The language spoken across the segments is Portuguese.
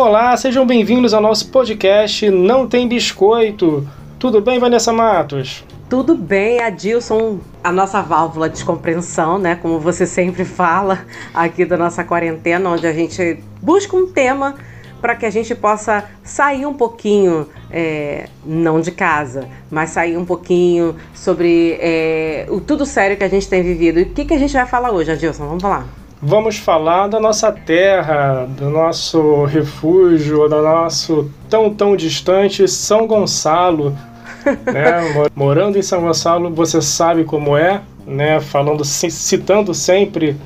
Olá, sejam bem-vindos ao nosso podcast Não Tem Biscoito. Tudo bem, Vanessa Matos? Tudo bem, Adilson, a nossa válvula de compreensão, né? Como você sempre fala aqui da nossa quarentena, onde a gente busca um tema para que a gente possa sair um pouquinho, é, não de casa, mas sair um pouquinho sobre é, o tudo sério que a gente tem vivido. E o que, que a gente vai falar hoje, Adilson? Vamos falar vamos falar da nossa terra, do nosso refúgio, do nosso tão tão distante São Gonçalo. né? Morando em São Gonçalo, você sabe como é, né? Falando, citando sempre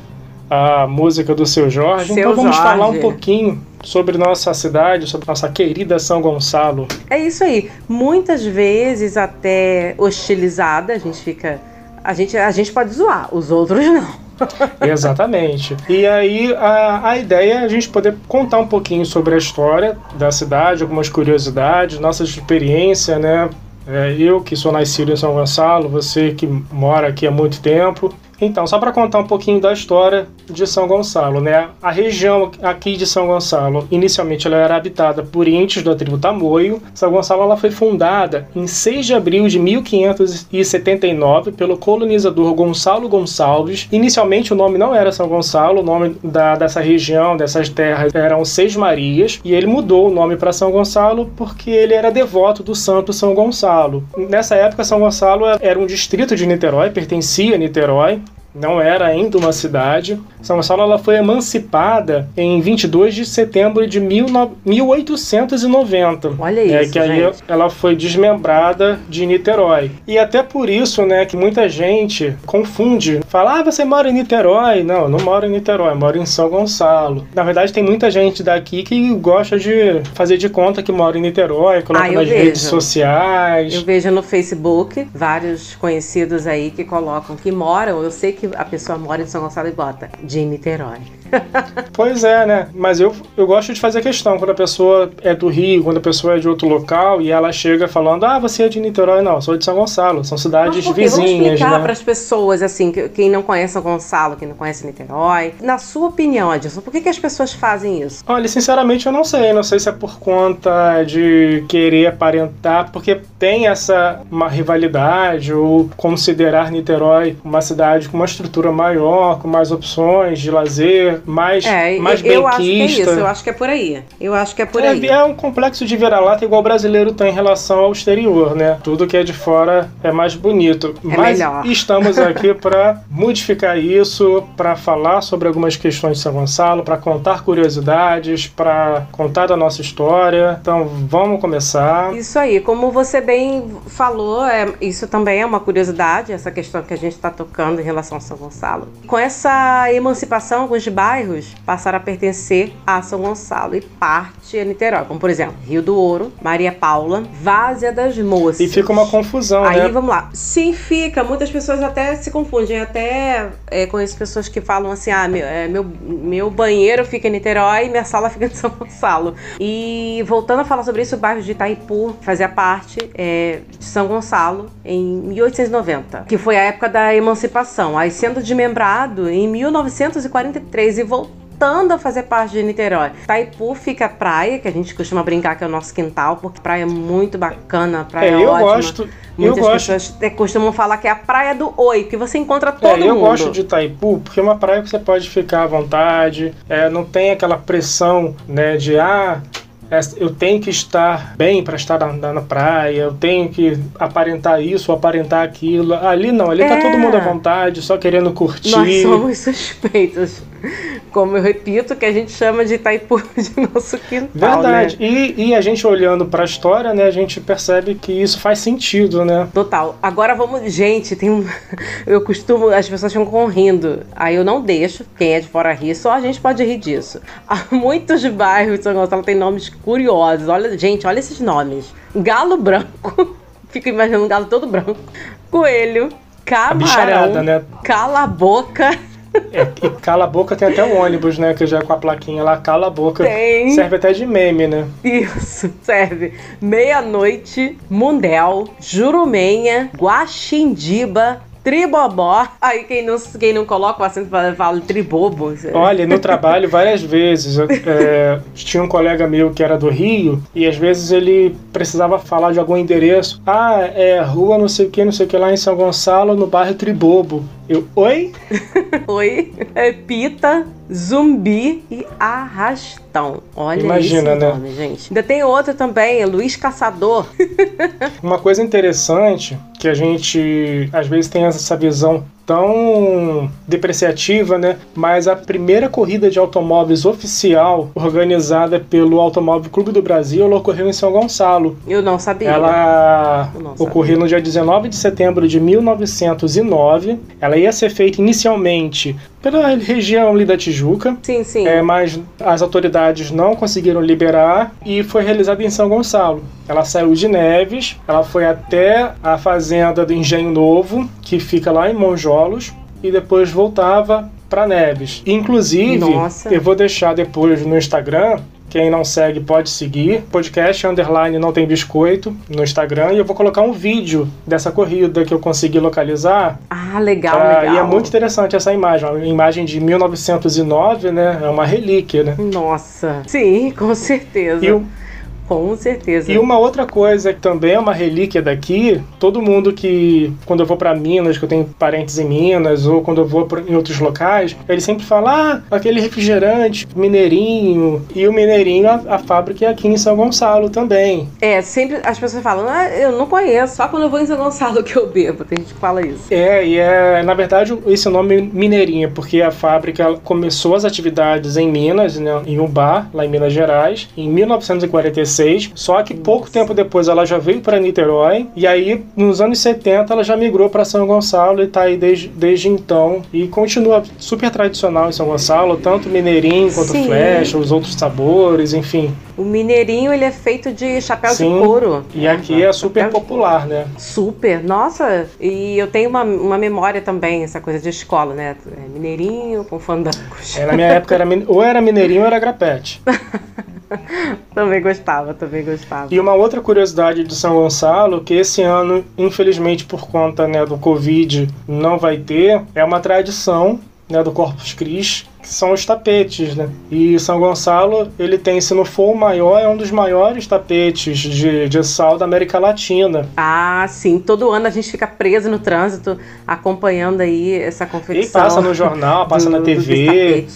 a música do seu Jorge. Seu então vamos Jorge. falar um pouquinho sobre nossa cidade, sobre nossa querida São Gonçalo. É isso aí. Muitas vezes até hostilizada, a gente fica. A gente, a gente pode zoar, os outros não. Exatamente. E aí a, a ideia é a gente poder contar um pouquinho sobre a história da cidade, algumas curiosidades, nossa experiência, né? É, eu que sou nascido em São Gonçalo, você que mora aqui há muito tempo, então, só para contar um pouquinho da história de São Gonçalo, né? A região aqui de São Gonçalo, inicialmente ela era habitada por índios da tribo Tamoio. São Gonçalo ela foi fundada em 6 de abril de 1579 pelo colonizador Gonçalo Gonçalves. Inicialmente o nome não era São Gonçalo, o nome da, dessa região, dessas terras eram Seis Marias, e ele mudou o nome para São Gonçalo porque ele era devoto do santo São Gonçalo. Nessa época, São Gonçalo era um distrito de Niterói, pertencia a Niterói, não era ainda uma cidade. São Gonçalo ela foi emancipada em 22 de setembro de 1890. Olha isso, é, que aí gente. ela foi desmembrada de Niterói. E até por isso, né, que muita gente confunde. Fala, ah, você mora em Niterói. Não, não moro em Niterói, moro em São Gonçalo. Na verdade, tem muita gente daqui que gosta de fazer de conta que mora em Niterói, coloca Ah, nas vejo. redes sociais. Eu vejo no Facebook vários conhecidos aí que colocam que moram. Eu sei que a pessoa mora em São Gonçalo e bota de Niterói. Pois é, né? Mas eu, eu gosto de fazer questão quando a pessoa é do Rio, quando a pessoa é de outro local e ela chega falando: Ah, você é de Niterói? Não, sou de São Gonçalo. São cidades Mas quê? Vamos vizinhas, explicar né? para as pessoas, assim, que- quem não conhece São Gonçalo, quem não conhece Niterói. Na sua opinião, Adilson, por que, que as pessoas fazem isso? Olha, sinceramente eu não sei. Não sei se é por conta de querer aparentar, porque tem essa uma rivalidade ou considerar Niterói uma cidade com uma estrutura maior, com mais opções de lazer, mais, É, mais eu acho que é benquista. isso, eu acho que é por aí. Eu acho que é por É, aí. é um complexo de vira-lata igual o brasileiro tem em relação ao exterior, né? Tudo que é de fora é mais bonito. É Mas melhor. estamos aqui para modificar isso, para falar sobre algumas questões de São Gonçalo, para contar curiosidades, para contar da nossa história. Então, vamos começar. Isso aí, como você bem falou, é, isso também é uma curiosidade, essa questão que a gente está tocando em relação a São Gonçalo. Com essa emancipação, alguns bairros passaram a pertencer a São Gonçalo e parte a Niterói, como por exemplo, Rio do Ouro, Maria Paula, Várzea das Moças. E fica uma confusão, Aí né? vamos lá. Sim, fica. Muitas pessoas até se confundem. Até é, conheço pessoas que falam assim: ah, meu, é, meu, meu banheiro fica em Niterói e minha sala fica em São Gonçalo. E voltando a falar sobre isso, o bairro de Itaipu fazia parte é, de São Gonçalo em 1890, que foi a época da emancipação. Aí sendo desmembrado em 1943 e voltando voltando a fazer parte de Niterói. Itaipu fica a praia, que a gente costuma brincar que é o nosso quintal, porque praia é muito bacana, praia É, eu ótima. gosto. Eu Muitas gosto. pessoas costumam falar que é a praia do oi, que você encontra todo É, eu mundo. gosto de Itaipu porque é uma praia que você pode ficar à vontade, é, não tem aquela pressão né, de ah, é, eu tenho que estar bem para estar na, na- praia, eu tenho que aparentar isso aparentar aquilo. Ali não, ali tá É. todo mundo à vontade, só querendo curtir. Nós somos suspeitos. Como eu repito, que a gente chama de Itaipu de nosso quintal, Verdade. né? E, e a gente olhando para a história, né, a gente percebe que isso faz sentido, né? Total. Agora vamos. Gente, tem um. Eu costumo. As pessoas ficam rindo. Aí eu não deixo. Quem é de fora rir, só a gente pode rir disso. Há muitos bairros de São Gonçalo tem nomes curiosos. Olha, gente, olha esses nomes: Galo Branco. Fico imaginando um galo todo branco. Coelho. Camarão. né? Cala a boca. É, e cala a boca tem até um ônibus, né? Que já é com a plaquinha lá, cala a boca. Tem. Serve até de meme, né? Isso, serve. Meia-noite, Mundel, Jurumenha, Guaxindiba, tribobó. Aí quem não, quem não coloca o acento fala, fala tribobo. Olha, no trabalho várias vezes. É, tinha um colega meu que era do Rio e às vezes ele precisava falar de algum endereço. Ah, é rua não sei o que, não sei o que lá em São Gonçalo, no bairro Tribobo. Eu, oi? oi? É Pita, Zumbi e Arrastão. Olha Imagina, esse nome, né? gente. Ainda tem outro também, é Luiz Caçador. Uma coisa interessante que a gente às vezes tem essa visão tão depreciativa, né? Mas a primeira corrida de automóveis oficial organizada pelo Automóvel Clube do Brasil ela ocorreu em São Gonçalo. Eu não sabia. Ela não ocorreu sabia. no dia 19 de setembro de 1909. Ela ia ser feita inicialmente pela região ali da Tijuca. Sim, sim. É, mas as autoridades não conseguiram liberar e foi realizada em São Gonçalo. Ela saiu de Neves, ela foi até a fazenda do Engenho Novo, que fica lá em Monjolos, e depois voltava para Neves. Inclusive, Nossa. eu vou deixar depois no Instagram quem não segue pode seguir. Podcast underline não tem biscoito no Instagram. E eu vou colocar um vídeo dessa corrida que eu consegui localizar. Ah, legal, legal. E é muito interessante essa imagem. Uma imagem de 1909, né? É uma relíquia, né? Nossa. Sim, com certeza. E o com certeza. E uma outra coisa que também é uma relíquia daqui, todo mundo que, quando eu vou para Minas, que eu tenho parentes em Minas, ou quando eu vou em outros locais, ele sempre fala, ah, aquele refrigerante, mineirinho. E o mineirinho, a, a fábrica é aqui em São Gonçalo também. É, sempre as pessoas falam, ah, eu não conheço, só quando eu vou em São Gonçalo que eu bebo. Tem gente que fala isso. É, e é, na verdade, esse nome mineirinho, porque a fábrica começou as atividades em Minas, né, em um bar, lá em Minas Gerais, em 1946 só que pouco tempo depois ela já veio para Niterói e aí nos anos 70 ela já migrou para São Gonçalo e está aí desde, desde então e continua super tradicional em São Gonçalo, tanto mineirinho quanto Sim. flecha, os outros sabores, enfim. O mineirinho ele é feito de chapéu Sim, de couro. E aqui é super popular, né? Super, nossa! E eu tenho uma, uma memória também, essa coisa de escola, né? É mineirinho com fandangos. É, na minha época era ou era mineirinho ou era grapete. também gostava, também gostava. E uma outra curiosidade de São Gonçalo, que esse ano, infelizmente por conta né, do Covid, não vai ter, é uma tradição né, do Corpus Christi, que são os tapetes, né? E São Gonçalo, ele tem, se não for o maior, é um dos maiores tapetes de, de sal da América Latina. Ah, sim. Todo ano a gente fica preso no trânsito acompanhando aí essa confecção. E passa no jornal, passa do, na TV.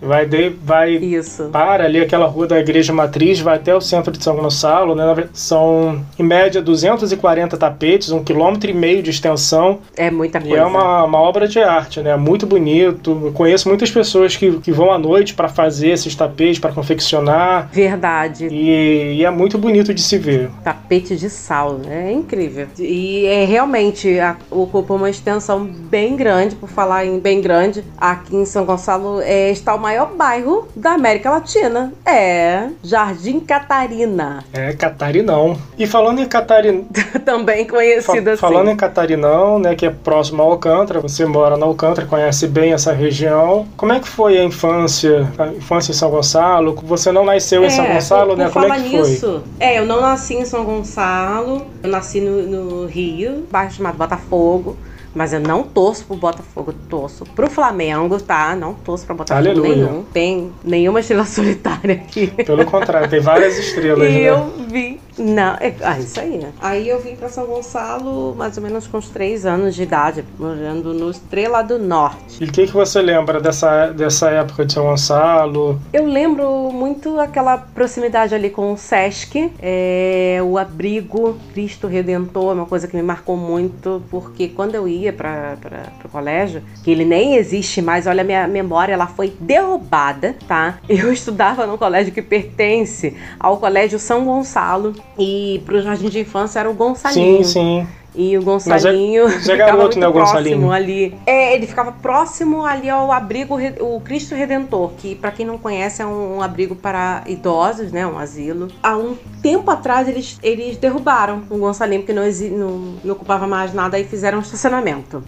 Vai, de, vai Isso. para ali aquela rua da Igreja Matriz, vai até o centro de São Gonçalo, né? São, em média, 240 tapetes, um quilômetro e meio de extensão. É muita coisa. E é uma, uma obra de arte, né? Muito bonito. Eu conheço muitas pessoas que, que vão à noite para fazer esses tapetes, para confeccionar. Verdade. E, e, é muito bonito de se ver. Tapete de sal, né? É incrível. E é realmente a, ocupa uma extensão bem grande, por falar em bem grande. Aqui em São Gonçalo é, está uma maior bairro da América Latina. É Jardim Catarina. É, Catarinão. E falando em Catarina. Também conhecido Fa assim. Falando em Catarinão, né, que é próximo a Alcântara, você mora na Alcântara, conhece bem essa região. Como é que foi a infância, a infância em São Gonçalo? Você não nasceu é, em São Gonçalo, né? Como é que nisso, foi? É, eu não nasci em São Gonçalo, eu nasci no, no Rio, bairro chamado Botafogo. Mas eu não torço pro Botafogo, torço pro Flamengo, tá? Não torço pra Botafogo Aleluia. nenhum. Tem nenhuma estrela solitária aqui. Pelo contrário, tem várias estrelas, e né? eu vi não, é, ah, isso aí. Aí eu vim para São Gonçalo mais ou menos com uns três anos de idade, morando no Estrela do Norte. E o que, que você lembra dessa, dessa época de São Gonçalo? Eu lembro muito aquela proximidade ali com o Sesc, é, o abrigo Cristo Redentor, uma coisa que me marcou muito, porque quando eu ia para o colégio, que ele nem existe mais, olha, a minha memória ela foi derrubada, tá? Eu estudava num colégio que pertence ao Colégio São Gonçalo, e pro jardim de infância era o Gonçalinho. Sim, sim. E o Gonçalinho Mas é, é garoto, né, o Gonçalinho? ali. É, ele ficava próximo ali ao abrigo, o Cristo Redentor, que para quem não conhece é um, um, abrigo para idosos, né, um asilo. Há um tempo atrás eles, eles derrubaram o Gonçalinho porque não, não, não ocupava mais nada e fizeram um estacionamento.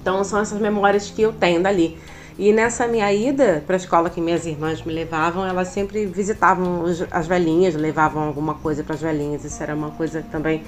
Então são essas memórias que eu tenho dali. E nessa minha ida para a escola que minhas irmãs me levavam, elas sempre visitavam as velhinhas, levavam alguma coisa para as velhinhas. Isso era uma coisa também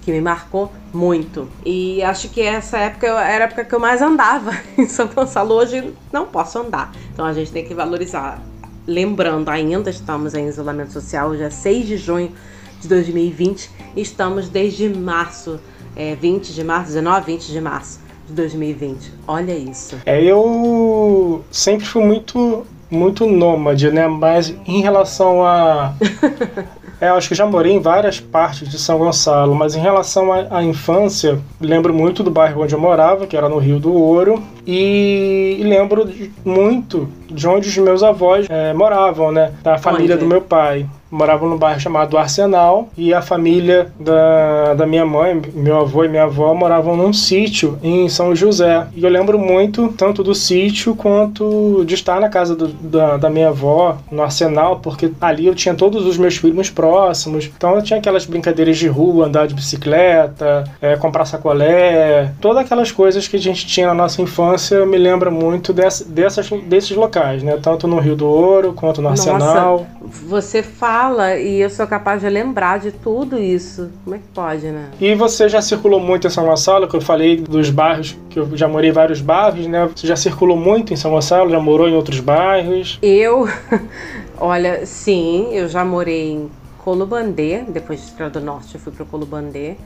que me marcou muito. E acho que essa época era a época que eu mais andava em São Gonçalo. Hoje não posso andar. Então a gente tem que valorizar. Lembrando, ainda estamos em isolamento social, hoje é 6 de junho de 2020. Estamos desde março, é, 20 de março, 19, 20 de março de 2020. Olha isso. É, eu sempre fui muito muito nômade, né? Mas em relação a É, acho que já morei em várias partes de São Gonçalo, mas em relação à, infância, lembro muito do bairro onde eu morava, que era no Rio do Ouro, e, e lembro muito de onde os meus avós é, moravam, né? Da família do meu pai moravam num bairro chamado Arsenal e a família da, da minha mãe, meu avô e minha avó moravam num sítio em São José. E eu lembro muito tanto do sítio quanto de estar na casa do, da, da minha avó, no Arsenal, porque ali eu tinha todos os meus primos próximos. Então eu tinha aquelas brincadeiras de rua, andar de bicicleta, é, comprar sacolé, todas aquelas coisas que a gente tinha na nossa infância me lembra muito dessa, dessas, desses locais, né? Tanto no Rio do Ouro quanto no Arsenal. Nossa, você faz fala e eu sou capaz de lembrar de tudo isso. Como é que pode, né? E você já circulou muito em São Gonçalo, que eu falei dos bairros, que eu já morei em vários bairros, né? Você já circulou muito em São Gonçalo, já morou em outros bairros? Eu, olha, sim, eu já morei em Colubandê, depois de Estrela do Norte eu fui para Colubandê.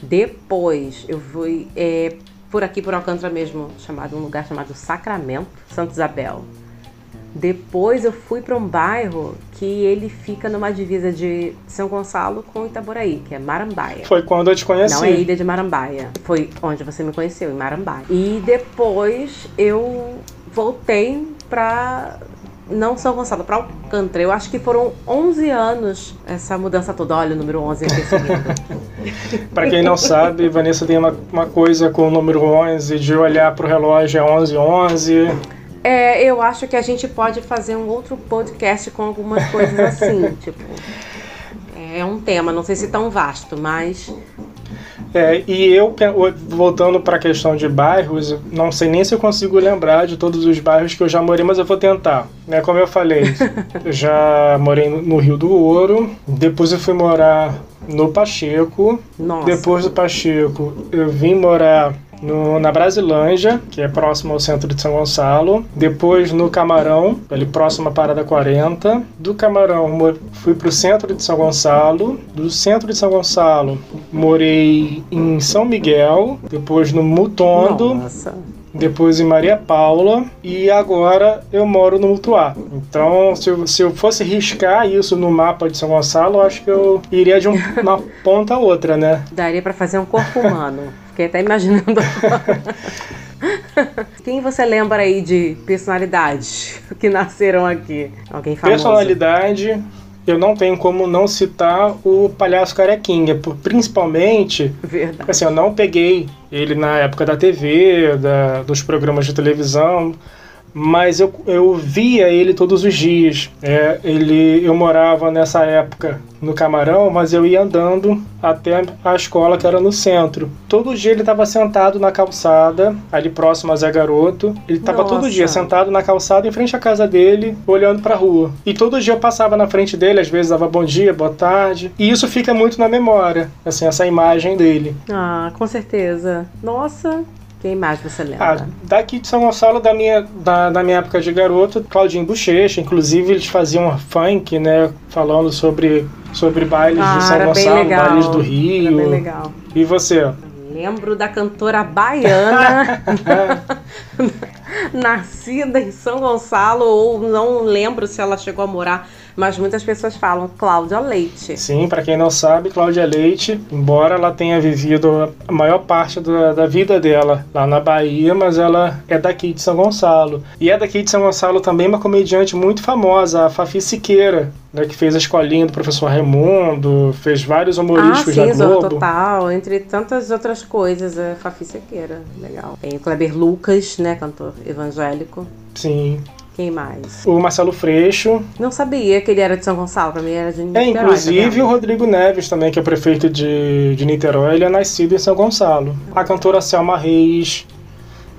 Depois eu fui é, por aqui, por Alcântara mesmo, chamado um lugar chamado Sacramento, Santa Isabel. Depois eu fui para um bairro que ele fica numa divisa de São Gonçalo com Itaboraí, que é Marambaia. Foi quando eu te conheci. Não é Ilha de Marambaia. Foi onde você me conheceu, em Marambaia. E depois eu voltei para não São Gonçalo, para Alcântara. Eu acho que foram 11 anos essa mudança toda. Olha o número 11 Para quem não sabe, Vanessa tem uma, uma coisa com o número 11 de olhar para o relógio é 11 11. É, eu acho que a gente pode fazer um outro podcast com algumas coisas assim, tipo. É um tema, não sei se tão vasto, mas. É, e eu, voltando para a questão de bairros, não sei nem se eu consigo lembrar de todos os bairros que eu já morei, mas eu vou tentar. Né? Como eu falei, eu já morei no Rio do Ouro, depois eu fui morar no Pacheco, Nossa. depois do Pacheco eu vim morar no, na Brasilândia, que é próximo ao centro de São Gonçalo. Depois no Camarão, ali próximo à Parada 40. Do Camarão fui para o centro de São Gonçalo. Do centro de São Gonçalo morei em São Miguel. Depois no Mutondo. Nossa depois em Maria Paula e agora eu moro no Mutuá. Então, se eu, se eu fosse riscar isso no mapa de São Gonçalo, eu acho que eu iria de um, uma ponta a outra, né? Daria para fazer um corpo humano. Fiquei até imaginando. Quem você lembra aí de personalidades que nasceram aqui? Alguém famoso? Personalidade, eu não tenho como não citar o Palhaço Carequinha, principalmente, Verdade. assim, eu não peguei ele na época da TV, da, dos programas de televisão, mas eu, eu via ele todos os dias. É, ele, eu morava nessa época no Camarão, mas eu ia andando até a escola que era no centro. Todo dia ele estava sentado na calçada, ali próximo a Zé Garoto. Ele estava todo dia sentado na calçada em frente à casa dele, olhando para a rua. E todo dia eu passava na frente dele, às vezes dava bom dia, boa tarde. E isso fica muito na memória, assim, essa imagem dele. Ah, com certeza. Nossa, quem mais você lembra? Ah, daqui de São Gonçalo, da minha, da, da minha época de garoto, Claudinho Bochecha. Inclusive, eles faziam funk, né? Falando sobre, sobre bailes ah, de São Gonçalo, bailes do Rio. Era bem legal. E você? Lembro da cantora baiana, nascida em São Gonçalo, ou não lembro se ela chegou a morar mas muitas pessoas falam Cláudia Leite. Sim, para quem não sabe, Cláudia Leite, embora ela tenha vivido a maior parte da, da vida dela lá na Bahia, mas ela é daqui de São Gonçalo. E é daqui de São Gonçalo também uma comediante muito famosa, a Fafi Siqueira, né, que fez a escolinha do professor Raimundo, fez vários humorísticos ah, sim, da Globo. Total, entre tantas outras coisas, é Fafi Siqueira, legal. Tem o Kleber Lucas, né, cantor evangélico. Sim. Quem mais? O Marcelo Freixo. Não sabia que ele era de São Gonçalo, pra mim era de Niterói. É, inclusive tá o Rodrigo Neves também, que é prefeito de, de Niterói, ele é nascido em São Gonçalo. A cantora Selma Reis.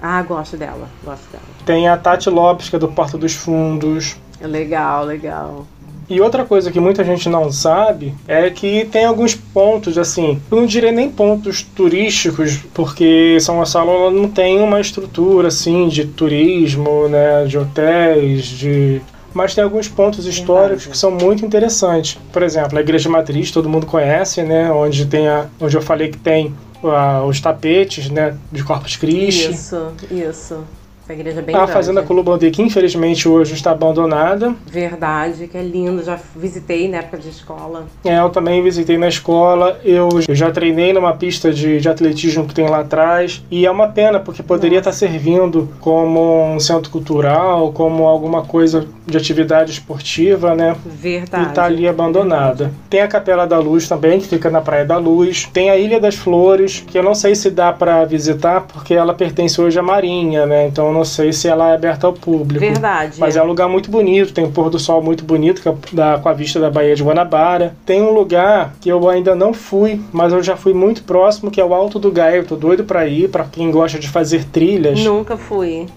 Ah, gosto dela, gosto dela. Tem a Tati Lopes, que é do Porto dos Fundos. Legal, legal. E outra coisa que muita gente não sabe é que tem alguns pontos, assim, eu não diria nem pontos turísticos, porque São Gonçalo não tem uma estrutura assim de turismo, né, de hotéis, de mas tem alguns pontos históricos que são muito interessantes. Por exemplo, a Igreja Matriz, todo mundo conhece, né? Onde tem a, onde eu falei que tem uh, os tapetes, né? De Corpus Christi. Isso, isso. A igreja é bem A grande. Fazenda Colubandê, que infelizmente hoje está abandonada. Verdade, que é lindo. Já visitei na época de escola. É, eu também visitei na escola. Eu, eu já treinei numa pista de, de atletismo que tem lá atrás. E é uma pena, porque poderia Nossa. estar servindo como um centro cultural, como alguma coisa de atividade esportiva, né? Verdade. E tá ali abandonada. Tem a Capela da Luz também, que fica na Praia da Luz. Tem a Ilha das Flores, que eu não sei se dá para visitar, porque ela pertence hoje à Marinha, né? Então eu não sei se ela é aberta ao público. Verdade. Mas é um lugar muito bonito, tem um pôr do sol muito bonito que é da, com a vista da Baía de Guanabara. Tem um lugar que eu ainda não fui, mas eu já fui muito próximo, que é o Alto do Gaia. Eu tô doido para ir, para quem gosta de fazer trilhas. Nunca fui.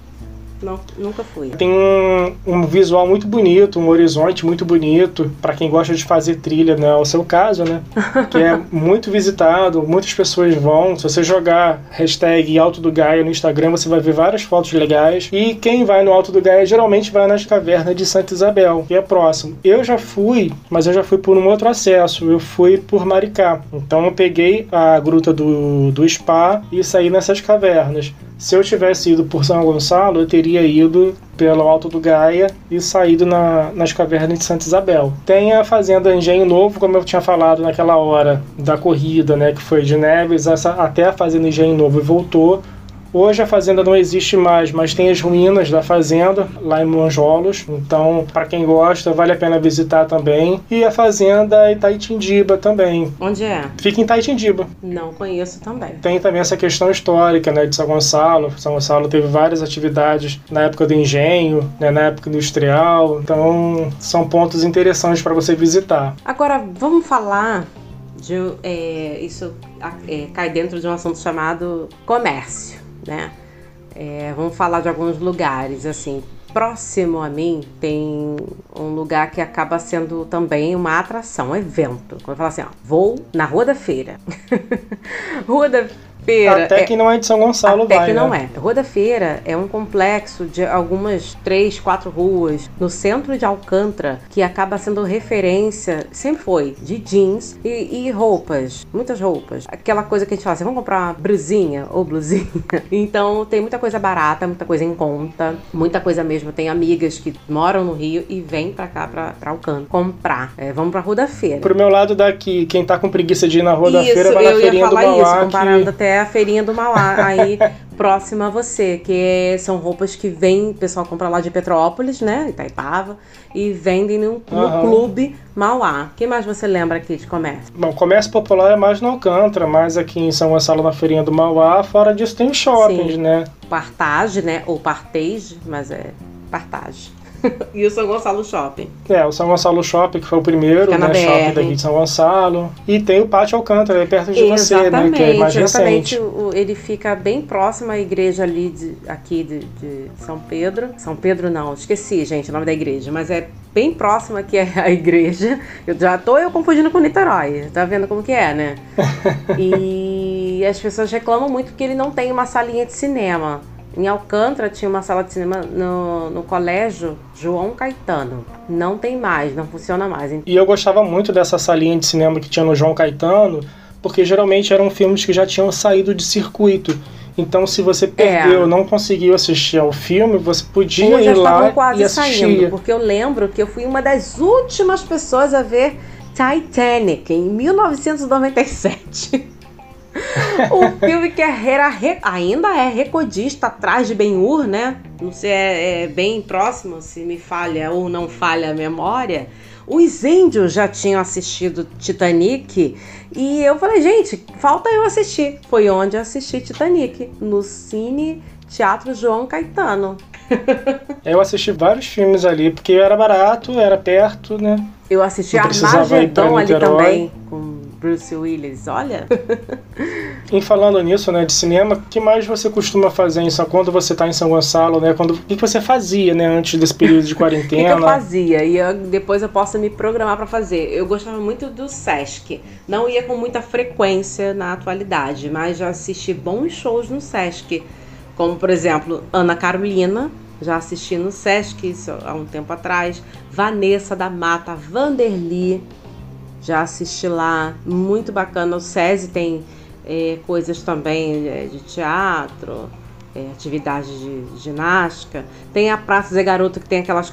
Não, nunca fui. Tem um, um visual muito bonito, um horizonte muito bonito, para quem gosta de fazer trilha, né? É o seu caso, né? Que é muito visitado, muitas pessoas vão. Se você jogar hashtag Alto do Gaia no Instagram, você vai ver várias fotos legais. E quem vai no Alto do Gaia geralmente vai nas cavernas de Santa Isabel, que é próximo. Eu já fui, mas eu já fui por um outro acesso. Eu fui por Maricá. Então eu peguei a gruta do, do Spa e saí nessas cavernas. Se eu tivesse ido por São Gonçalo, eu teria ido pelo Alto do Gaia e saído na, nas cavernas de Santa Isabel. Tem a Fazenda Engenho Novo, como eu tinha falado naquela hora da corrida, né, que foi de Neves essa, até a Fazenda Engenho Novo e voltou. Hoje a fazenda não existe mais, mas tem as ruínas da fazenda lá em Monjolos. Então, para quem gosta, vale a pena visitar também. E a fazenda Itaitindiba também. Onde é? Fica em Itaitindiba. Não conheço também. Tem também essa questão histórica, né, de São Gonçalo. São Gonçalo teve várias atividades na época do engenho, né, na época industrial. Então, são pontos interessantes para você visitar. Agora, vamos falar de. é, isso é, cai dentro de um assunto chamado comércio, né? É, vamos falar de alguns lugares, assim. Próximo a mim tem um lugar que acaba sendo também uma atração, um evento. Quando eu falo assim, ó, vou na Rua da Feira. Rua da Feira. Até é- que não é de São Gonçalo, até vai, que não né? é. Rua da Feira é um complexo de algumas três, quatro ruas no centro de Alcântara que acaba sendo referência, sempre foi, de jeans e, e roupas, muitas roupas. Aquela coisa que a gente fala assim, vamos comprar uma brusinha ou blusinha. Então tem muita coisa barata, muita coisa em conta, muita coisa mesmo. Tem amigas que moram no Rio e vêm pra cá, pra, pra Alcântara, comprar. É, vamos pra Rua da Feira. Pro meu lado daqui, quem tá com preguiça de ir na Rua da Isso, Feira, vai na Feirinha do falar isso, Mauá. comparando que... até a feirinha do Mauá, aí próxima a você, que é- são roupas que vem, o pessoal compra lá de Petrópolis, né, Itaipava, e vendem no, no Aham. clube Mauá. O que mais você lembra aqui de comércio? Bom, comércio popular é mais no Alcântara, mais aqui em São Gonçalo na Feirinha do Mauá. Fora disso tem shoppings, Sim. né? Partage, né, ou Partage, mas é Partage. e o São Gonçalo Shopping. É, o São Gonçalo Shopping, que foi o primeiro, né? Shopping daqui de São Gonçalo. E tem o Pátio Alcântara, aí perto de você, né? Que é mais exatamente. recente. O- Ele fica bem próximo à igreja ali de, aqui de, de São Pedro. São Pedro não, esqueci, gente, o nome da igreja, mas é bem próximo aqui à igreja. Eu já tô eu confundindo com Niterói. Tá vendo como que é, né? e as pessoas reclamam muito que ele não tem uma salinha de cinema. Em Alcântara tinha uma sala de cinema no, no colégio João Caetano. Não tem mais, não funciona mais. E eu gostava muito dessa salinha de cinema que tinha no João Caetano, porque geralmente eram filmes que já tinham saído de circuito. Então, se você perdeu, não conseguiu assistir ao filme, você podia ir lá estavam e quase assistir. saindo, porque eu lembro que eu fui uma das últimas pessoas a ver Titanic em 1997. O filme que era re- ainda é recordista atrás de Ben-Hur, né? Não sei, é, é bem próximo, se me falha ou não falha a memória. Os índios já tinham assistido Titanic e eu falei, gente, falta eu assistir. Foi onde eu assisti Titanic, no Cine Teatro João Caetano. Eu assisti vários filmes ali, porque era barato, era perto, né? Eu assisti Armagedon ali também, com Bruce Willis, olha. em falando nisso, né, de cinema, o que mais você costuma fazer em São quando você está em São Gonçalo, né? Quando, o que você fazia, né, antes desse período de quarentena? o que, que, eu fazia? E eu, depois eu posso me programar para fazer. Eu gostava muito do Sesc. Não ia com muita frequência na atualidade, mas já assisti bons shows no Sesc. Como, por exemplo, Ana Carolina, já assisti no Sesc há um tempo atrás. Vanessa da Mata, Vanderly, já assisti lá. Muito bacana. O SESI tem é, coisas também é, de teatro, é, atividade de ginástica. Tem a Praça Zé Garoto que tem aquelas,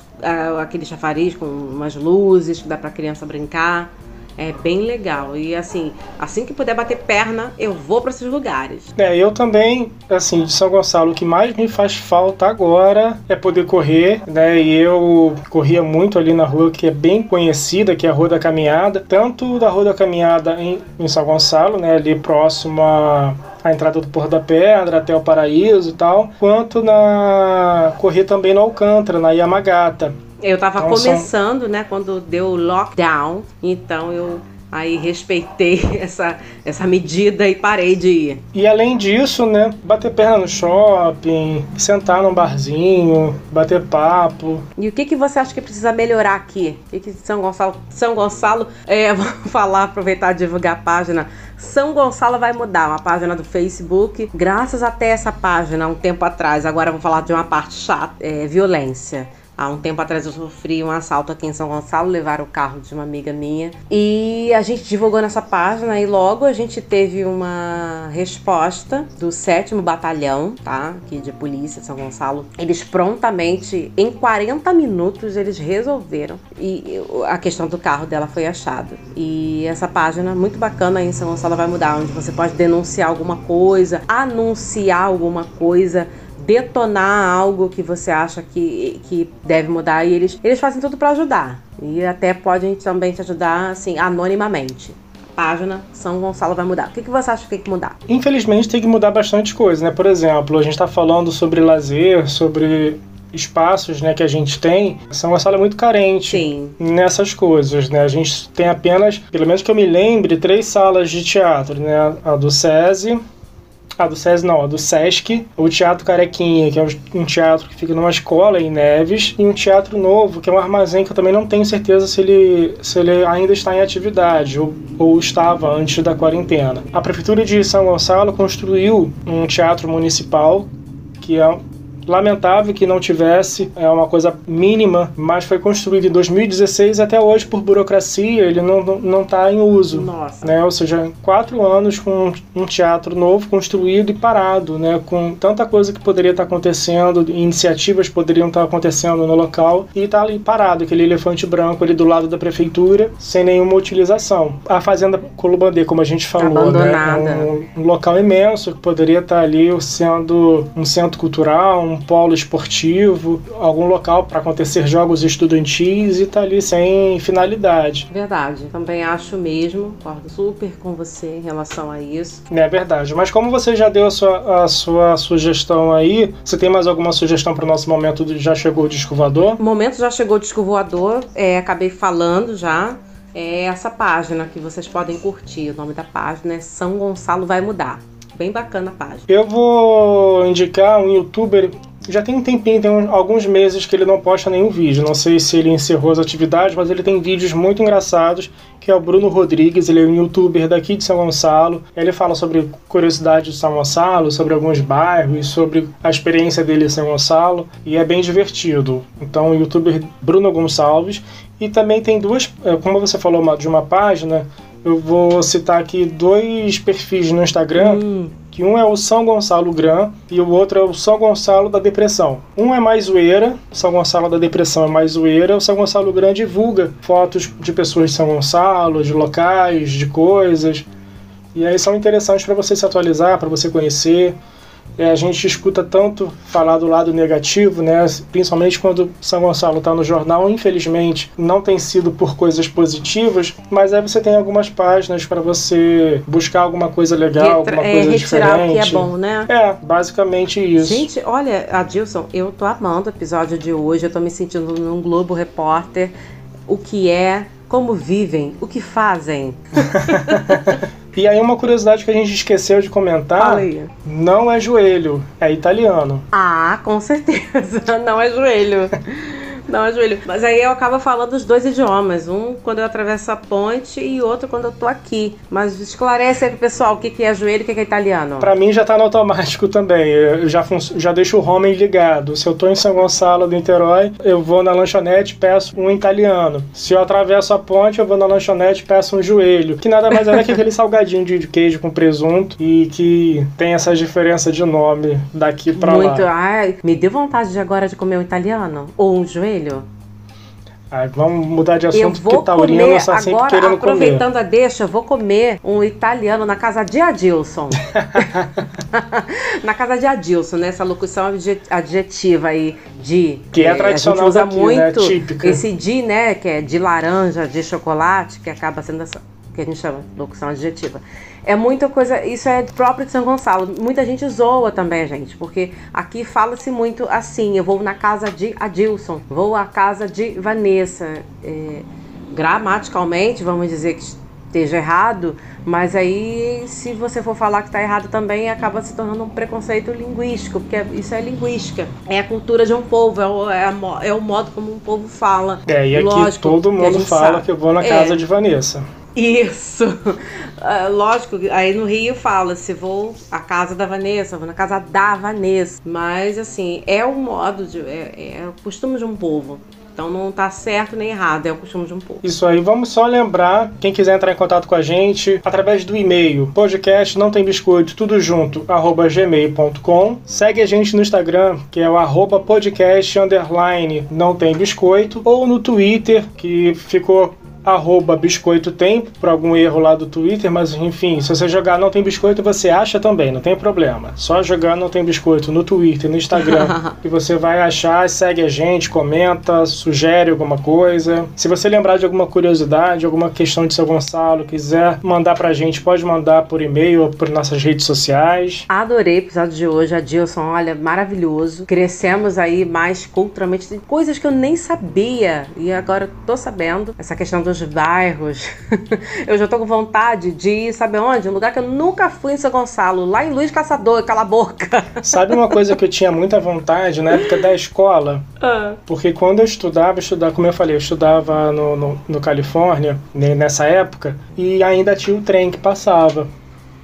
aquele chafariz com umas luzes que dá para criança brincar. É bem legal. E assim, assim que puder bater perna, eu vou para esses lugares. É, eu também, assim, de São Gonçalo, o que mais me faz falta agora é poder correr, né? E eu corria muito ali na rua que é bem conhecida, que é a Rua da Caminhada, tanto da Rua da Caminhada em, em São Gonçalo, né, ali próximo a entrada do Porto da Pedra até o Paraíso e tal, quanto na correr também no Alcântara, na Yamagata. Eu tava então, começando, são... né, quando deu o lockdown, então eu aí respeitei essa, essa medida e parei de ir. E além disso, né, bater perna no shopping, sentar num barzinho, bater papo. E o que, que você acha que precisa melhorar aqui? O que, que São Gonçalo, São Gonçalo, é, vou falar, aproveitar e divulgar a página. São Gonçalo vai mudar, uma página do Facebook. Graças até essa página, um tempo atrás, agora vou falar de uma parte chata, é, violência. Há um tempo atrás eu sofri um assalto aqui em São Gonçalo, levaram o carro de uma amiga minha. E a gente divulgou nessa página e logo a gente teve uma resposta do 7 Batalhão, tá? Aqui de polícia São Gonçalo. Eles prontamente, em 40 minutos, eles resolveram. E a questão do carro dela foi achada. E essa página, muito bacana aí em São Gonçalo, vai mudar, onde você pode denunciar alguma coisa, anunciar alguma coisa detonar algo que você acha que, que deve mudar e eles, eles fazem tudo para ajudar. E até podem também te ajudar assim anonimamente. Página São Gonçalo vai mudar. O que, que você acha que tem que mudar? Infelizmente tem que mudar bastante coisa, né? Por exemplo, a gente está falando sobre lazer, sobre espaços né, que a gente tem, São Gonçalo é muito carente Sim. nessas coisas. Né? A gente tem apenas, pelo menos que eu me lembre, três salas de teatro, né? A do SESI, a do SESI não, a do SESC, o Teatro Carequinha, que é um teatro que fica numa escola em Neves, e um teatro novo, que é um armazém que eu também não tenho certeza se ele, se ele ainda está em atividade ou, ou estava antes da quarentena. A Prefeitura de São Gonçalo construiu um teatro municipal que é Lamentável que não tivesse, é uma coisa mínima, mas foi construído em 2016 até hoje por burocracia, ele não está não, tá em uso. Nossa. Né? Ou seja, quatro anos com um teatro novo construído e parado, né? com tanta coisa que poderia estar tá acontecendo, iniciativas poderiam estar tá acontecendo no local, e está ali parado, aquele elefante branco ali do lado da prefeitura, sem nenhuma utilização. A Fazenda Colubandê, como a gente falou, né? é um, um, local imenso que poderia estar tá ali sendo um centro cultural, um um polo esportivo, algum local para acontecer jogos estudantis e tá ali sem finalidade. Verdade, também acho mesmo, concordo super com você em relação a isso. É verdade, mas como você já deu a sua, a sua sugestão aí, você tem mais alguma sugestão para o nosso momento do Já Chegou o Disco Voador? Momento Já Chegou o Disco Voador, é, acabei falando já, é essa página que vocês podem curtir. O nome da página é São Gonçalo Vai Mudar. Bem bacana a página. Eu vou indicar um youtuber. Já tem um tempinho, tem alguns meses que ele não posta nenhum vídeo. Não sei se ele encerrou as atividades, mas ele tem vídeos muito engraçados, que é o Bruno Rodrigues. Ele é um youtuber daqui de São Gonçalo. Ele fala sobre curiosidades de São Gonçalo, sobre alguns bairros, sobre a experiência dele em São Gonçalo. E é bem divertido. Então, o youtuber Bruno Gonçalves. E também tem duas, é, como você falou de uma página, eu vou citar aqui dois perfis no Instagram. Hum. Que um é o São Gonçalo Gran e o outro é o São Gonçalo da Depressão. Um é mais zoeira, o São Gonçalo da Depressão é mais zoeira, o São Gonçalo Gran divulga fotos de pessoas de São Gonçalo, de locais, de coisas. E aí são interessantes para você se atualizar, para você conhecer. É, a gente escuta tanto falar do lado negativo, né? principalmente quando São Gonçalo está no jornal, infelizmente não tem sido por coisas positivas, mas aí você tem algumas páginas para você buscar alguma coisa legal, alguma coisa é, retirar diferente. o que é bom, né? É, basicamente isso. Gente, olha, Adilson, eu tô amando o episódio de hoje, eu tô me sentindo num Globo Repórter, o que é como vivem, o que fazem. e aí uma curiosidade que a gente esqueceu de comentar, não é joelho, é italiano. Ah, com certeza, não é joelho. Não, ajoelho. Mas aí eu acabo falando os dois idiomas. Um quando eu atravesso a ponte e outro quando eu tô aqui. Mas esclarece aí pro pessoal o que, que é joelho e o que, que é italiano. Pra mim já tá no automático também. Eu já, já deixo o homem ligado. Se eu tô em São Gonçalo do Niterói, eu vou na lanchonete e peço um italiano. Se eu atravesso a ponte, eu vou na lanchonete e peço um joelho. Que nada mais é que aquele salgadinho de queijo com presunto e que tem essa diferença de nome daqui pra Muito. lá. Muito. Ai, me deu vontade de agora de comer um italiano ou um joelho Ah, vamos mudar de assunto, porque taurino comer, está sempre agora, querendo aproveitando comer. a deixa, eu vou comer um italiano na casa de Adilson. na casa de Adilson, né? Essa locução adjetiva aí de... Que é tradicional a usa daqui, muito né? Típica. esse de, né? Que é de laranja, de chocolate, que acaba sendo essa que a gente chama de locução adjetiva. É muita coisa, isso é próprio de São Gonçalo. Muita gente zoa também, gente, porque aqui fala-se muito assim: eu vou na casa de Adilson, vou à casa de Vanessa. É, gramaticalmente, vamos dizer que esteja errado, mas aí se você for falar que está errado também, acaba se tornando um preconceito linguístico, porque isso é linguística, é a cultura de um povo, é o, é, a, é o modo como um povo fala. É, e aqui Lógico, todo mundo fala sabe. que eu vou na casa é. de Vanessa. Isso. Uh, lógico, aí no Rio fala se vou à casa da Vanessa, vou na casa da Vanessa. Mas assim, é o modo de. É, é o costume de um povo. Então não tá certo nem errado, é o costume de um povo. Isso aí, vamos só lembrar, quem quiser entrar em contato com a gente, através do e-mail, podcast não tem biscoito, tudo junto, arroba gmail.com. Segue a gente no Instagram, que é o arroba podcast underline não tem biscoito, ou no Twitter, que ficou arroba biscoito tempo, por algum erro lá do Twitter, mas enfim, se você jogar não tem biscoito, você acha também, não tem problema. Só jogar não tem biscoito no Twitter, no Instagram, que você vai achar, segue a gente, comenta, sugere alguma coisa. Se você lembrar de alguma curiosidade, alguma questão de seu Gonçalo, quiser mandar pra gente, pode mandar por e-mail ou por nossas redes sociais. Adorei o episódio de hoje, Adilson, olha, maravilhoso. Crescemos aí mais culturalmente, coisas que eu nem sabia e agora tô sabendo. Essa questão do dos bairros. eu já tô com vontade de ir, sabe onde? Um lugar que eu nunca fui em São Gonçalo, lá em Luiz Caçador, cala a boca. Sabe uma coisa que eu tinha muita vontade na época da escola? Ah. Porque quando eu estudava, eu estudava, como eu falei, eu estudava no, no, no Califórnia, nessa época, e ainda tinha o trem que passava.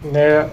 Né?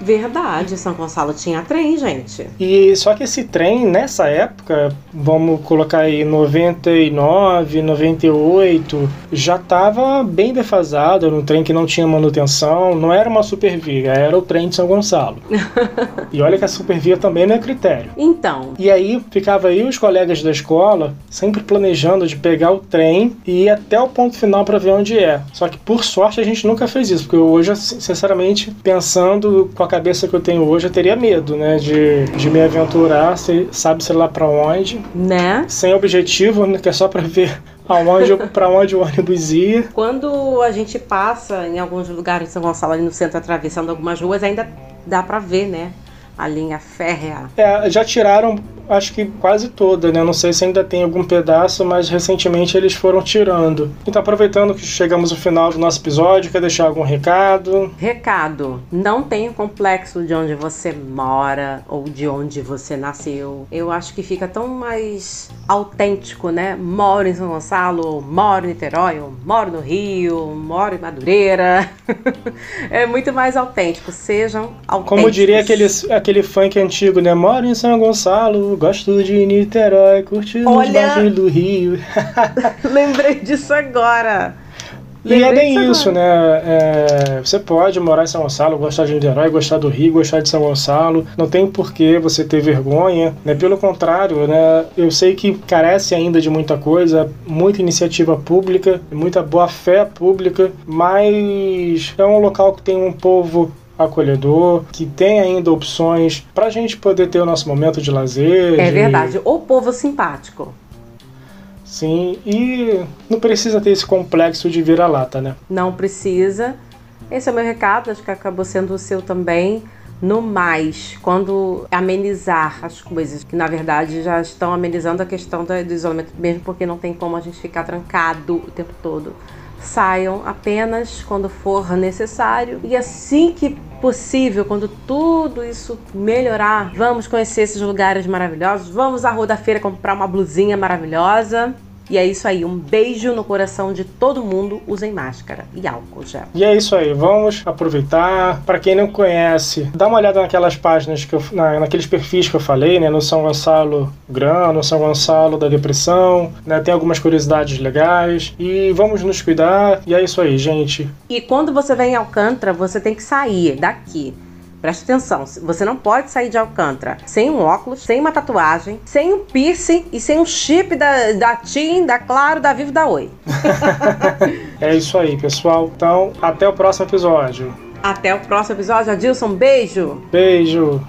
Verdade, São Gonçalo tinha trem, gente. E só que esse trem, nessa época, vamos colocar aí 99, 98, já estava bem defasado, era um trem que não tinha manutenção, não era uma supervia, era o trem de São Gonçalo. e olha que a supervia também não é critério. Então. E aí ficava aí os colegas da escola sempre planejando de pegar o trem e ir até o ponto final para ver onde é. Só que por sorte a gente nunca fez isso, porque hoje, sinceramente, pensando com a cabeça que eu tenho hoje, eu teria medo, né? De, de me aventurar, sabe-se lá para onde. Né? Sem objetivo, né, que é só para ver aonde para onde o ônibus ia. Quando a gente passa em alguns lugares em São Gonçalo, ali no centro, atravessando algumas ruas, ainda dá para ver, né? A linha férrea. É, já tiraram acho que quase toda, né? Não sei se ainda tem algum pedaço, mas recentemente eles foram tirando. Então, aproveitando que chegamos ao final do nosso episódio, quer deixar algum recado? Recado: não tem complexo de onde você mora ou de onde você nasceu. Eu acho que fica tão mais autêntico, né? Moro em São Gonçalo, moro em Niterói, moro no Rio, moro em Madureira. é muito mais autêntico. Sejam autênticos. Como diria aquele, aquele funk antigo, né? Moro em São Gonçalo, gosto de Niterói, curtindo Olha... os bairros do Rio. Lembrei disso agora. E é bem isso, né? É, você pode morar em São Gonçalo, gostar de Niterói, gostar do Rio, gostar de São Gonçalo. Não tem por que você ter vergonha, né? Pelo contrário, né? Eu sei que carece ainda de muita coisa, muita iniciativa pública, muita boa fé pública, mas é um local que tem um povo acolhedor, que tem ainda opções para a gente poder ter o nosso momento de lazer. É de... verdade, o povo simpático. Sim, e não precisa ter esse complexo de vira-lata, né? Não precisa. Esse é o meu recado, acho que acabou sendo o seu também. No mais, quando amenizar as coisas, que na verdade já estão amenizando a questão do isolamento, mesmo porque não tem como a gente ficar trancado o tempo todo saiam apenas quando for necessário. E assim que possível, quando tudo isso melhorar, vamos conhecer esses lugares maravilhosos, vamos à Rua da Feira comprar uma blusinha maravilhosa e é isso aí, um beijo no coração de todo mundo. Usem máscara e álcool gel. E é isso aí, vamos aproveitar. Para quem não conhece, dá uma olhada naquelas páginas que eu, na, naqueles perfis que eu falei, né? No São Gonçalo Gran, no São Gonçalo da Depressão, né? Tem algumas curiosidades legais. E vamos nos cuidar. E é isso aí, gente. E quando você vem em Alcântara, você tem que sair daqui Preste atenção, você não pode sair de Alcântara sem um óculos, sem uma tatuagem, sem um piercing e sem um chip da, da TIM, da Claro, da Vivo, da Oi. é isso aí, pessoal. Então, até o próximo episódio. Até o próximo episódio. Adilson, beijo. Beijo.